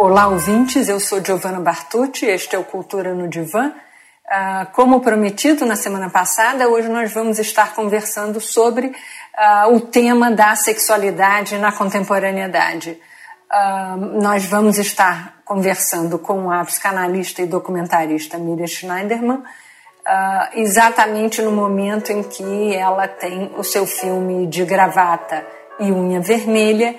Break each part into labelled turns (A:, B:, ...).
A: Olá, ouvintes. Eu sou Giovanna Bartucci. Este é o Cultura no Divã. Uh, como prometido na semana passada, hoje nós vamos estar conversando sobre uh, o tema da sexualidade na contemporaneidade. Uh, nós vamos estar conversando com a psicanalista e documentarista Miriam Schneiderman, exatamente no momento em que ela tem o seu filme de gravata e unha vermelha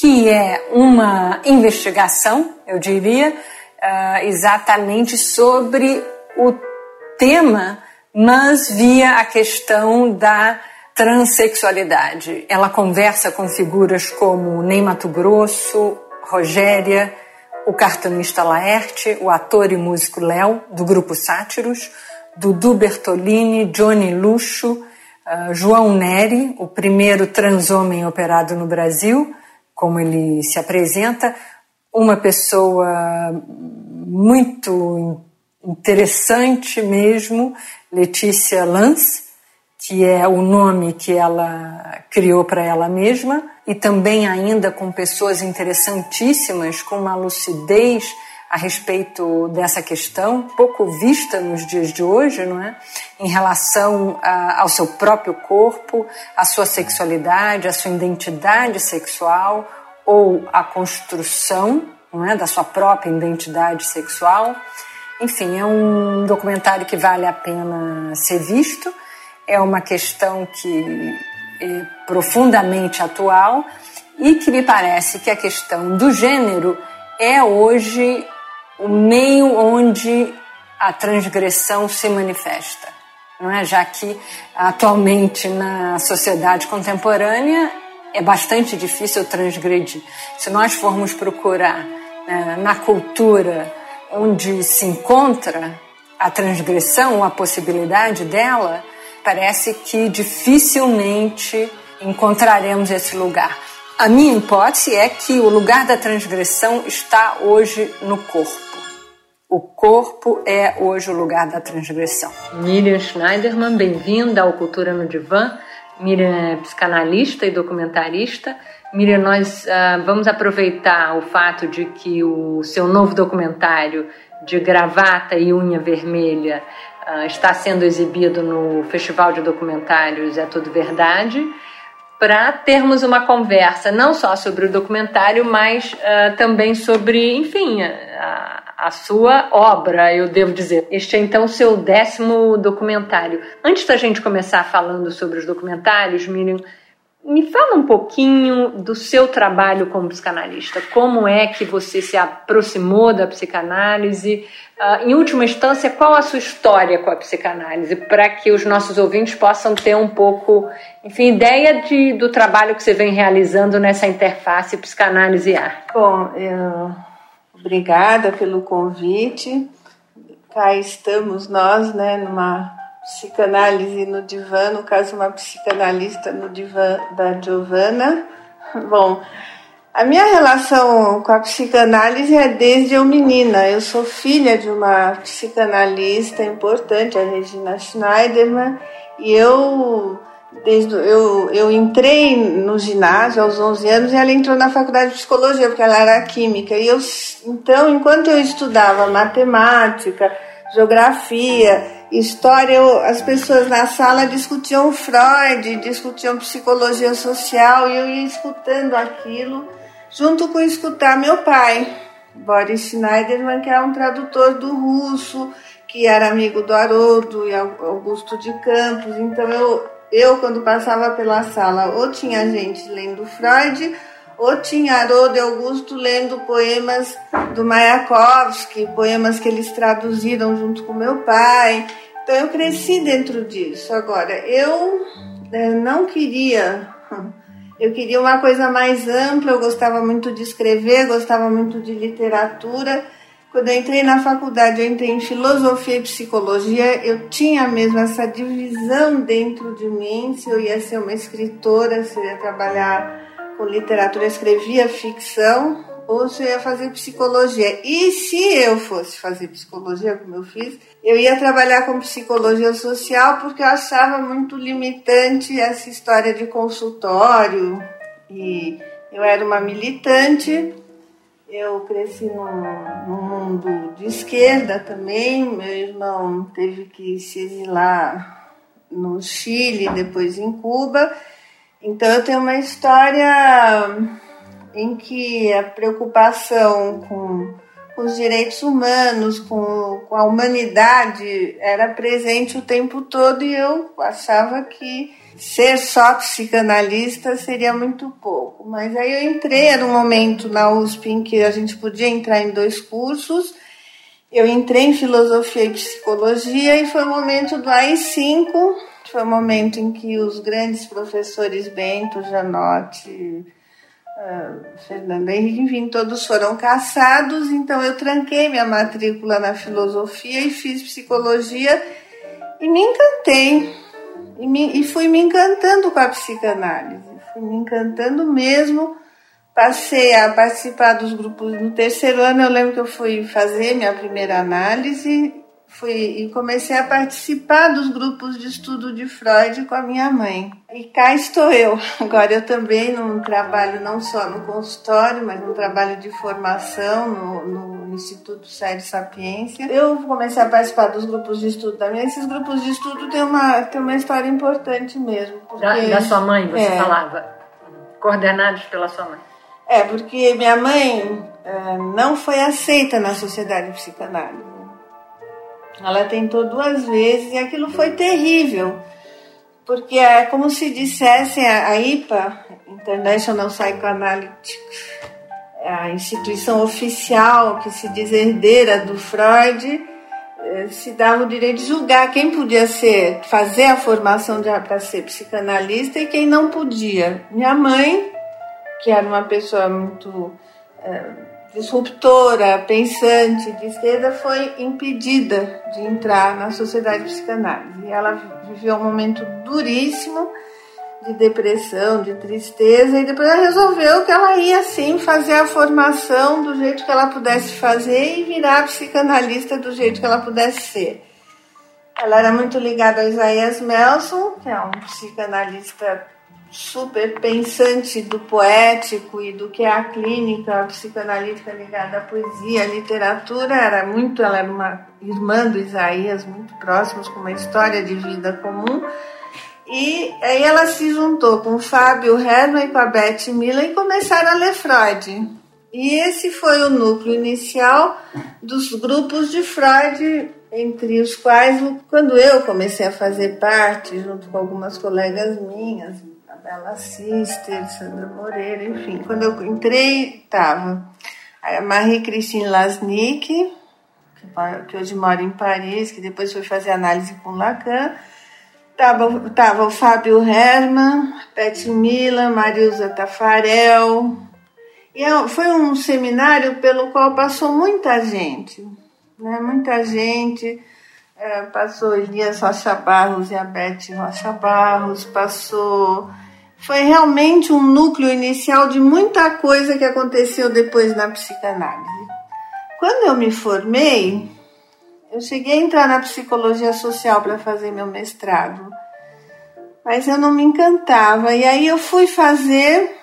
A: que é uma investigação, eu diria, uh, exatamente sobre o tema, mas via a questão da transexualidade. Ela conversa com figuras como Ney Mato Grosso, Rogéria, o cartunista Laerte, o ator e músico Léo, do grupo Sátiros, Dudu Bertolini, Johnny Luxo, uh, João Neri, o primeiro transhomem operado no Brasil, como ele se apresenta, uma pessoa muito interessante mesmo, Letícia Lance, que é o nome que ela criou para ela mesma, e também ainda com pessoas interessantíssimas, com uma lucidez a respeito dessa questão, pouco vista nos dias de hoje, não é? Em relação a, ao seu próprio corpo, à sua sexualidade, à sua identidade sexual ou a construção, não é, da sua própria identidade sexual. Enfim, é um documentário que vale a pena ser visto. É uma questão que é profundamente atual e que me parece que a questão do gênero é hoje o meio onde a transgressão se manifesta, não é? Já que atualmente na sociedade contemporânea é bastante difícil transgredir. Se nós formos procurar né, na cultura onde se encontra a transgressão, a possibilidade dela, parece que dificilmente encontraremos esse lugar. A minha hipótese é que o lugar da transgressão está hoje no corpo. O corpo é hoje o lugar da transgressão.
B: Miriam Schneiderman, bem-vinda ao Cultura no Divã. Miriam é psicanalista e documentarista. Miriam, nós uh, vamos aproveitar o fato de que o seu novo documentário de gravata e unha vermelha uh, está sendo exibido no Festival de Documentários É Tudo Verdade, para termos uma conversa não só sobre o documentário, mas uh, também sobre, enfim, a, a sua obra, eu devo dizer. Este é então o seu décimo documentário. Antes da gente começar falando sobre os documentários, Miriam, me fala um pouquinho do seu trabalho como psicanalista. Como é que você se aproximou da psicanálise? Uh, em última instância, qual a sua história com a psicanálise? Para que os nossos ouvintes possam ter um pouco, enfim, ideia de, do trabalho que você vem realizando nessa interface psicanálise-arte.
C: Bom, eu Obrigada pelo convite. Cá estamos nós, né, numa psicanálise no divã, no caso uma psicanalista no divã da Giovana. Bom, a minha relação com a psicanálise é desde eu menina. Eu sou filha de uma psicanalista importante, a Regina Schneiderman, e eu desde eu, eu entrei no ginásio aos 11 anos e ela entrou na faculdade de psicologia porque ela era química. E eu então enquanto eu estudava matemática geografia história eu, as pessoas na sala discutiam Freud discutiam psicologia social e eu ia escutando aquilo junto com escutar meu pai Boris Schneiderman que era um tradutor do russo que era amigo do Haroldo e Augusto de Campos. Então eu eu, quando passava pela sala, ou tinha gente lendo Freud, ou tinha Haroldo Augusto lendo poemas do Mayakovsky, poemas que eles traduziram junto com meu pai. Então eu cresci dentro disso. Agora, eu né, não queria, eu queria uma coisa mais ampla, eu gostava muito de escrever, gostava muito de literatura quando eu entrei na faculdade, eu entrei em filosofia e psicologia, eu tinha mesmo essa divisão dentro de mim, se eu ia ser uma escritora, se eu ia trabalhar com literatura, eu escrevia ficção, ou se eu ia fazer psicologia. E se eu fosse fazer psicologia, como eu fiz, eu ia trabalhar com psicologia social, porque eu achava muito limitante essa história de consultório, e eu era uma militante, Eu cresci num, mundo de esquerda também. Meu irmão teve que se exilar no Chile, depois em Cuba. Então eu tenho uma história em que a preocupação com os direitos humanos, com, com a humanidade, era presente o tempo todo e eu achava que ser só psicanalista seria muito pouco. Mas aí eu entrei, era um momento na USP em que a gente podia entrar em dois cursos. Eu entrei em filosofia e psicologia e foi o momento do AI5, foi o momento em que os grandes professores Bento, Janotti, uh, Fernando Henrique, enfim, todos foram caçados, então eu tranquei minha matrícula na filosofia e fiz psicologia e me encantei. E, me, e fui me encantando com a psicanálise, fui me encantando mesmo. Passei a participar dos grupos. No terceiro ano, eu lembro que eu fui fazer minha primeira análise fui e comecei a participar dos grupos de estudo de Freud com a minha mãe. E cá estou eu. Agora eu também num trabalho não só no consultório, mas num trabalho de formação no, no Instituto Sérgio Sapiência. Eu comecei a participar dos grupos de estudo da minha. Esses grupos de estudo têm uma, têm uma história importante mesmo.
A: Porque, da, da sua mãe, você é, falava. Coordenados pela sua mãe.
C: É, porque minha mãe é, não foi aceita na sociedade psicanálise. Ela tentou duas vezes e aquilo foi terrível, porque é como se dissessem a IPA, International Psychoanalytic, a instituição oficial que se diz herdeira do Freud, eh, se dava o direito de julgar quem podia ser, fazer a formação para ser psicanalista e quem não podia. Minha mãe, que era uma pessoa muito é, disruptora, pensante de esquerda, foi impedida de entrar na sociedade psicanálise. E ela viveu um momento duríssimo de depressão, de tristeza, e depois ela resolveu que ela ia sim fazer a formação do jeito que ela pudesse fazer e virar psicanalista do jeito que ela pudesse ser. Ela era muito ligada a Isaías Melson, que é um psicanalista super pensante do poético e do que é a clínica a psicanalítica ligada à poesia, à literatura, era muito, ela era uma irmã do Isaías, muito próximos, com uma história de vida comum. E aí ela se juntou com o Fábio Herman e com a Beth Miller e começaram a ler Freud. E esse foi o núcleo inicial dos grupos de Freud, entre os quais, quando eu comecei a fazer parte, junto com algumas colegas minhas, Bela Sister, Sandra Moreira, enfim. Quando eu entrei, estava a Marie-Christine Lasnik, que hoje mora em Paris, que depois foi fazer análise com Lacan. Tava, tava o Fábio Herman, Pet Milan, Marilza Tafarel. E é foi um seminário pelo qual passou muita gente, né? muita gente. É, passou Elias Rocha Barros e a Beth Rocha Barros, passou foi realmente um núcleo inicial de muita coisa que aconteceu depois na psicanálise. Quando eu me formei, eu cheguei a entrar na psicologia social para fazer meu mestrado, mas eu não me encantava. E aí eu fui fazer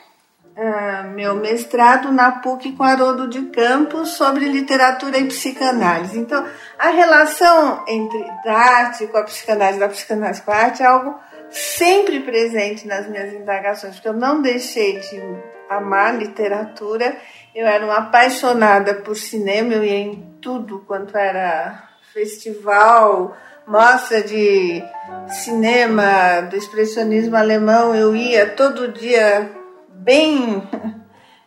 C: uh, meu mestrado na PUC com Haroldo de Campos sobre literatura e psicanálise. Então, a relação entre a arte com a psicanálise, da psicanálise com a arte é algo sempre presente nas minhas indagações, porque eu não deixei de amar literatura. Eu era uma apaixonada por cinema, eu ia em tudo quanto era festival, mostra de cinema do expressionismo alemão, eu ia todo dia bem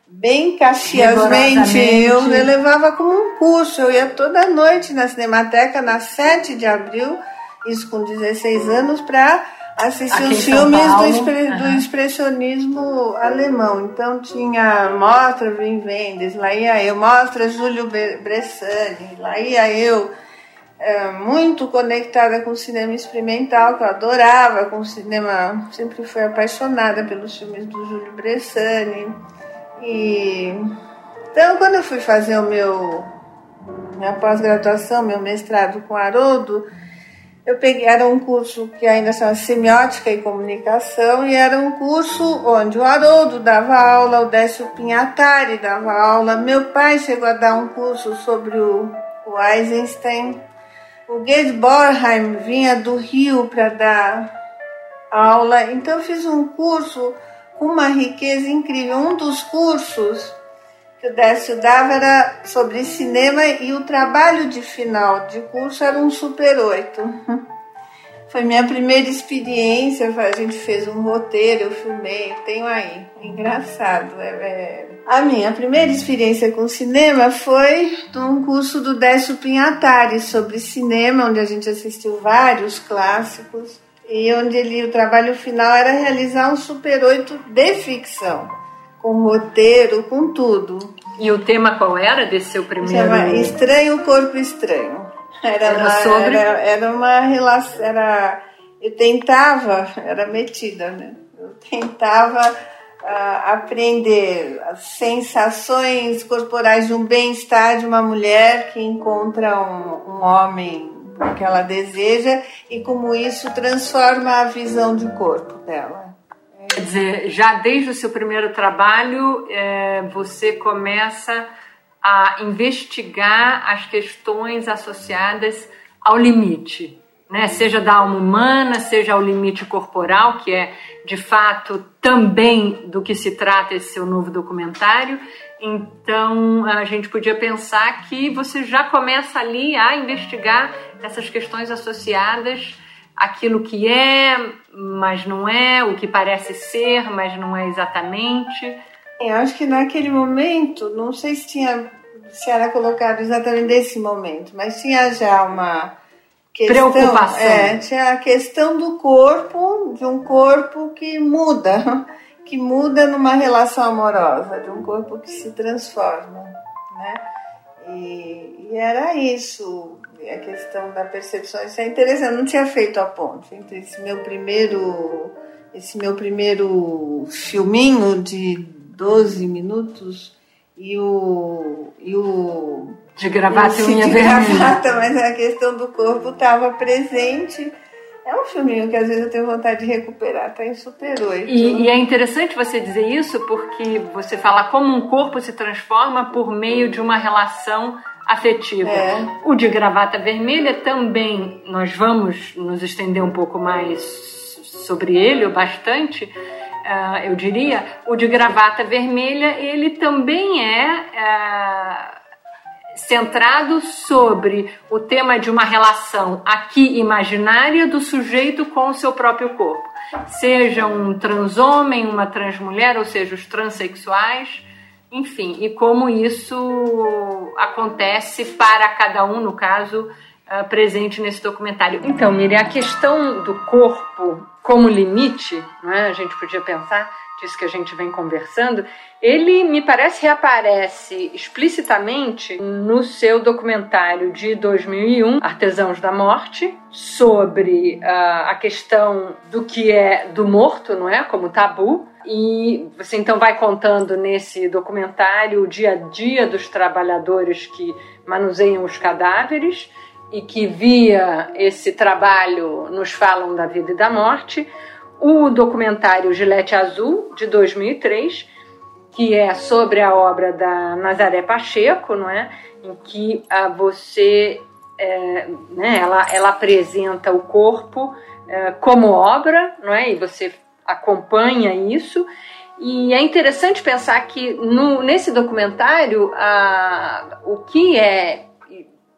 C: bem caxiasmente, eu, levava como um curso, eu ia toda noite na Cinemateca na 7 de abril, isso com 16 anos, para assistir os filmes do, expre, uhum. do, expressionismo alemão. Então tinha Mostra Wim Wenders, lá ia eu, Mostra Júlio Bressani, lá ia eu, é, muito conectada com o cinema experimental, que eu adorava, com o cinema, sempre fui apaixonada pelos filmes do Júlio Bressani. E então quando eu fui fazer o meu minha pós-graduação, meu mestrado com Haroldo, eu peguei, era um curso que ainda chama Semiótica e Comunicação, e era um curso onde o Haroldo dava aula, o Décio Pinhatari dava aula, meu pai chegou a dar um curso sobre o, o Eisenstein, o Gerd Borheim vinha do Rio para dar aula, então eu fiz um curso com uma riqueza incrível. Um dos cursos que o Décio dava era sobre cinema e o trabalho de final de curso era um Super 8. Foi minha primeira experiência, a gente fez um roteiro, eu filmei, tenho aí. Engraçado. É, é... A minha primeira experiência com cinema foi num curso do Décio Pinhatari sobre cinema, onde a gente assistiu vários clássicos e onde ele, o trabalho final era realizar um Super 8 de ficção com roteiro, com tudo.
A: E o tema qual era desse seu primeiro? Chama
C: Estranho Corpo Estranho. Era, era uma, sobre? Era, era uma relação, era, eu tentava, era metida, né? Eu tentava uh, aprender as sensações corporais de um bem-estar de uma mulher que encontra um, um homem que ela deseja e como isso transforma a visão de corpo dela.
A: Quer dizer, já desde o seu primeiro trabalho, é, você começa a investigar as questões associadas ao limite, né? seja da alma humana, seja ao limite corporal, que é de fato também do que se trata esse seu novo documentário. Então a gente podia pensar que você já começa ali a investigar essas questões associadas aquilo que é, mas não é, o que parece ser, mas não é exatamente.
C: Eu acho que naquele momento, não sei se tinha se era colocado exatamente nesse momento, mas tinha já uma questão,
A: preocupação.
C: É, tinha a questão do corpo, de um corpo que muda, que muda numa relação amorosa, de um corpo que se transforma, né? E, e era isso a questão da percepção. Isso é interessante. Eu não tinha feito a ponte entre esse meu primeiro, esse meu primeiro filminho de 12 minutos e o, e o
A: de gravata e unha vermelha.
C: Gravata, mas a questão do corpo estava presente. É um filminho que às vezes eu tenho vontade de recuperar, tá em Super 8.
A: E, e, é interessante você dizer isso porque você fala como um corpo se transforma por meio de uma relação afetiva. É. O de gravata vermelha também, nós vamos nos estender um pouco mais sobre ele, ou bastante, uh, eu diria. O de gravata vermelha, ele também é. Uh, centrado sobre o tema de uma relação aqui imaginária do sujeito com o seu próprio corpo. Seja um transhomem, uma transmulher, ou seja, os transexuais, enfim, e como isso acontece para cada um, no caso, uh, presente nesse documentário. Então, Miriam, a questão do corpo como limite, é? a gente podia pensar, disso que a gente vem conversando, ele me parece reaparece explicitamente no seu documentário de 2001, Artesãos da Morte, sobre uh, a questão do que é do morto, não é, como tabu, e você então vai contando nesse documentário o dia a dia dos trabalhadores que manuseiam os cadáveres e que via esse trabalho nos falam da vida e da morte. O documentário Gilete Azul de 2003, que é sobre a obra da Nazaré Pacheco, não é? Em que a ah, você, é, né? Ela, ela apresenta o corpo é, como obra, não é? E você acompanha isso. E é interessante pensar que no, nesse documentário a, o que é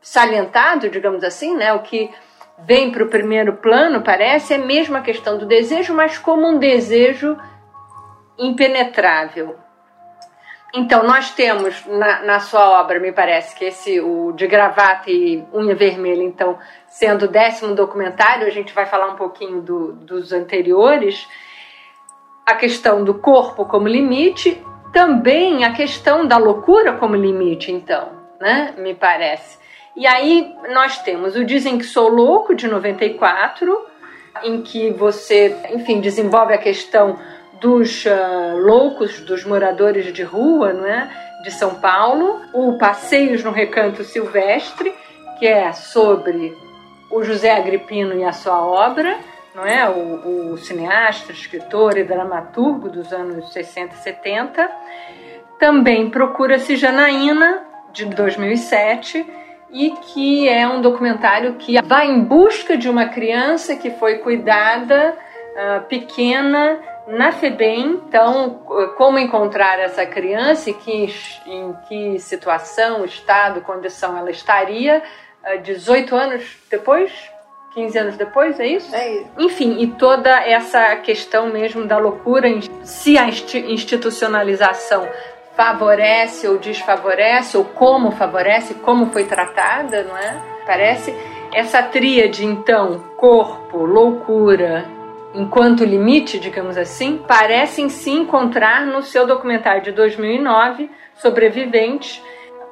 A: salientado, digamos assim, né, o que vem para o primeiro plano, parece, é mesmo a questão do desejo, mas como um desejo impenetrável. Então, nós temos na, na, sua obra, me parece que esse, o de gravata e unha vermelha, então, sendo o décimo documentário, a gente vai falar um pouquinho do, dos anteriores, a questão do corpo como limite, também a questão da loucura como limite, então, né? Me parece. E aí nós temos o Dizem que Sou Louco, de 94, em que você, enfim, desenvolve a questão dos uh, loucos, dos moradores de rua, não é? De São Paulo. O Passeios no Recanto Silvestre, que é sobre o José Agripino e a sua obra, não é? O, o cineasta, escritor e dramaturgo dos anos 60 e 70. Também procura-se Janaína, de 2007, e que é um documentário que vai em busca de uma criança que foi cuidada uh, pequena na FEBEM. Então, como encontrar essa criança e que, em que situação, estado, condição ela estaria uh, 18 anos depois? 15 anos depois, é isso?
C: É isso.
A: Enfim, e toda essa questão mesmo da loucura, se a institucionalização favorece ou desfavorece, ou como favorece, como foi tratada, não é? Parece essa tríade, então, corpo, loucura, enquanto limite, digamos assim, parecem se encontrar no seu documentário de 2009, Sobreviventes,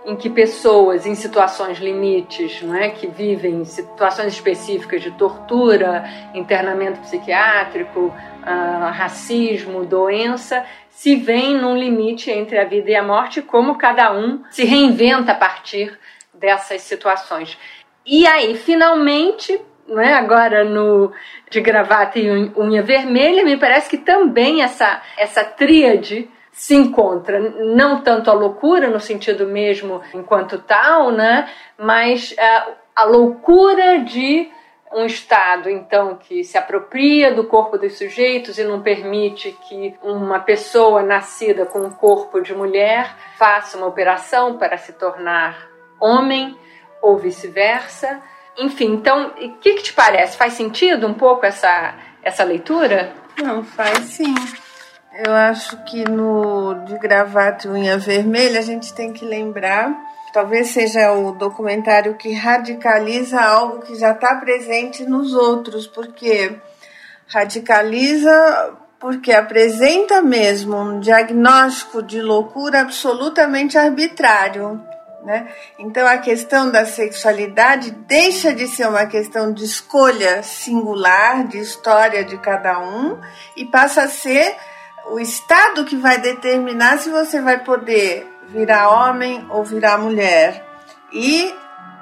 A: em que pessoas em situações limites, não é, que vivem situações específicas de tortura, internamento psiquiátrico, uh, racismo, doença, se veem num limite entre a vida e a morte, como cada um se reinventa a partir dessas situações. E aí, finalmente, não é? agora no de gravata e unha vermelha, me parece que também essa, essa tríade se encontra não tanto a loucura no sentido mesmo enquanto tal, né, mas a, a loucura de um Estado, então, que se apropria do corpo dos sujeitos e não permite que uma pessoa nascida com um corpo de mulher faça uma operação para se tornar homem ou vice-versa. Enfim, então, o que, que te parece? Faz sentido um pouco essa, essa leitura?
C: Não, faz sim. Eu acho que no de gravata e unha vermelha a gente tem que lembrar Talvez seja o documentário que radicaliza algo que já está presente nos outros, porque radicaliza porque apresenta mesmo um diagnóstico de loucura absolutamente arbitrário. Né? Então a questão da sexualidade deixa de ser uma questão de escolha singular, de história de cada um, e passa a ser o Estado que vai determinar se você vai poder virar homem ou virar mulher. E,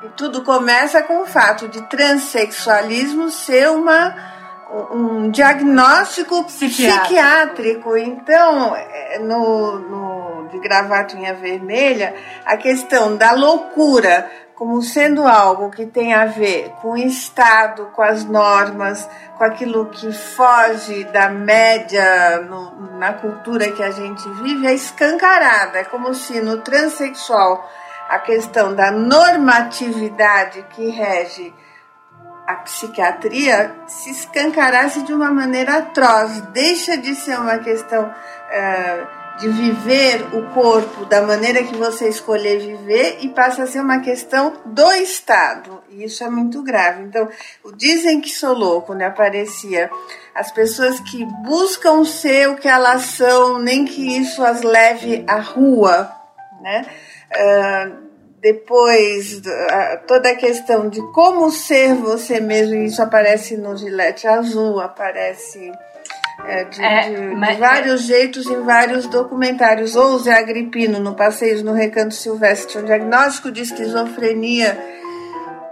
C: e tudo começa com o fato de transexualismo ser uma, um diagnóstico psiquiátrico. psiquiátrico. Então, é, no, no, de gravatinha vermelha, a questão da loucura como sendo algo que tem a ver com o Estado, com as normas, com aquilo que foge da média no, na cultura que a gente vive, é escancarada. É como se no transexual a questão da normatividade que rege a psiquiatria se escancarasse de uma maneira atroz, deixa de ser uma questão. Uh, de viver o corpo da maneira que você escolher viver e passa a ser uma questão do Estado. E isso é muito grave. Então, dizem que sou louco, né? Aparecia as pessoas que buscam ser o que elas são, nem que isso as leve à rua, né? Uh, depois uh, toda a questão de como ser você mesmo, isso aparece no Gillette Azul, aparece é, de, é, de, mas... de, vários jeitos em vários documentários. Ou o Zé Agripino, no Passeios no Recanto Silvestre, um diagnóstico de esquizofrenia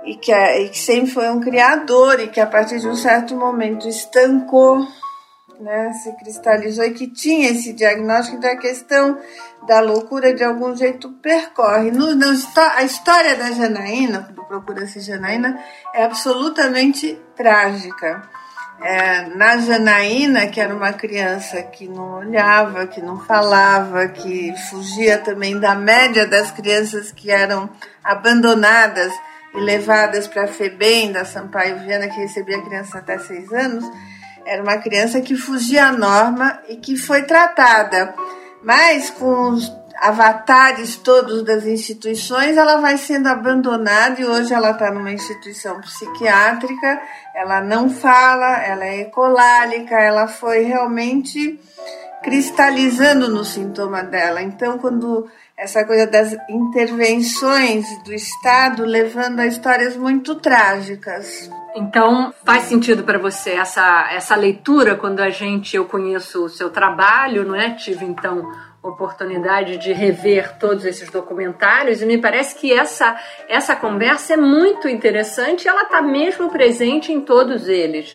C: e que, é, e que sempre foi um criador e que a partir de um certo momento estancou, né, se cristalizou e que tinha esse diagnóstico da questão da loucura de algum jeito percorre. No, no, a história da Janaína, do Procura-se Janaína, é absolutamente trágica é, na Janaína, que era uma criança que não olhava, que não falava, que fugia também da média das crianças que eram abandonadas e levadas para a FEBEM da Sampaio Viana, que recebia criança até seis anos, era uma criança que fugia à norma e que foi tratada. Mas com os avatares todos das instituições, ela vai sendo abandonada e hoje ela está numa instituição psiquiátrica. Ela não fala, ela é ecolálica, ela foi realmente cristalizando no sintoma dela. Então, quando essa coisa das intervenções do Estado levando a histórias muito trágicas.
A: Então, faz sentido para você essa, essa leitura quando a gente, eu conheço o seu trabalho, não é? Tive então oportunidade de rever todos esses documentários e me parece que essa essa conversa é muito interessante e ela está mesmo presente em todos eles.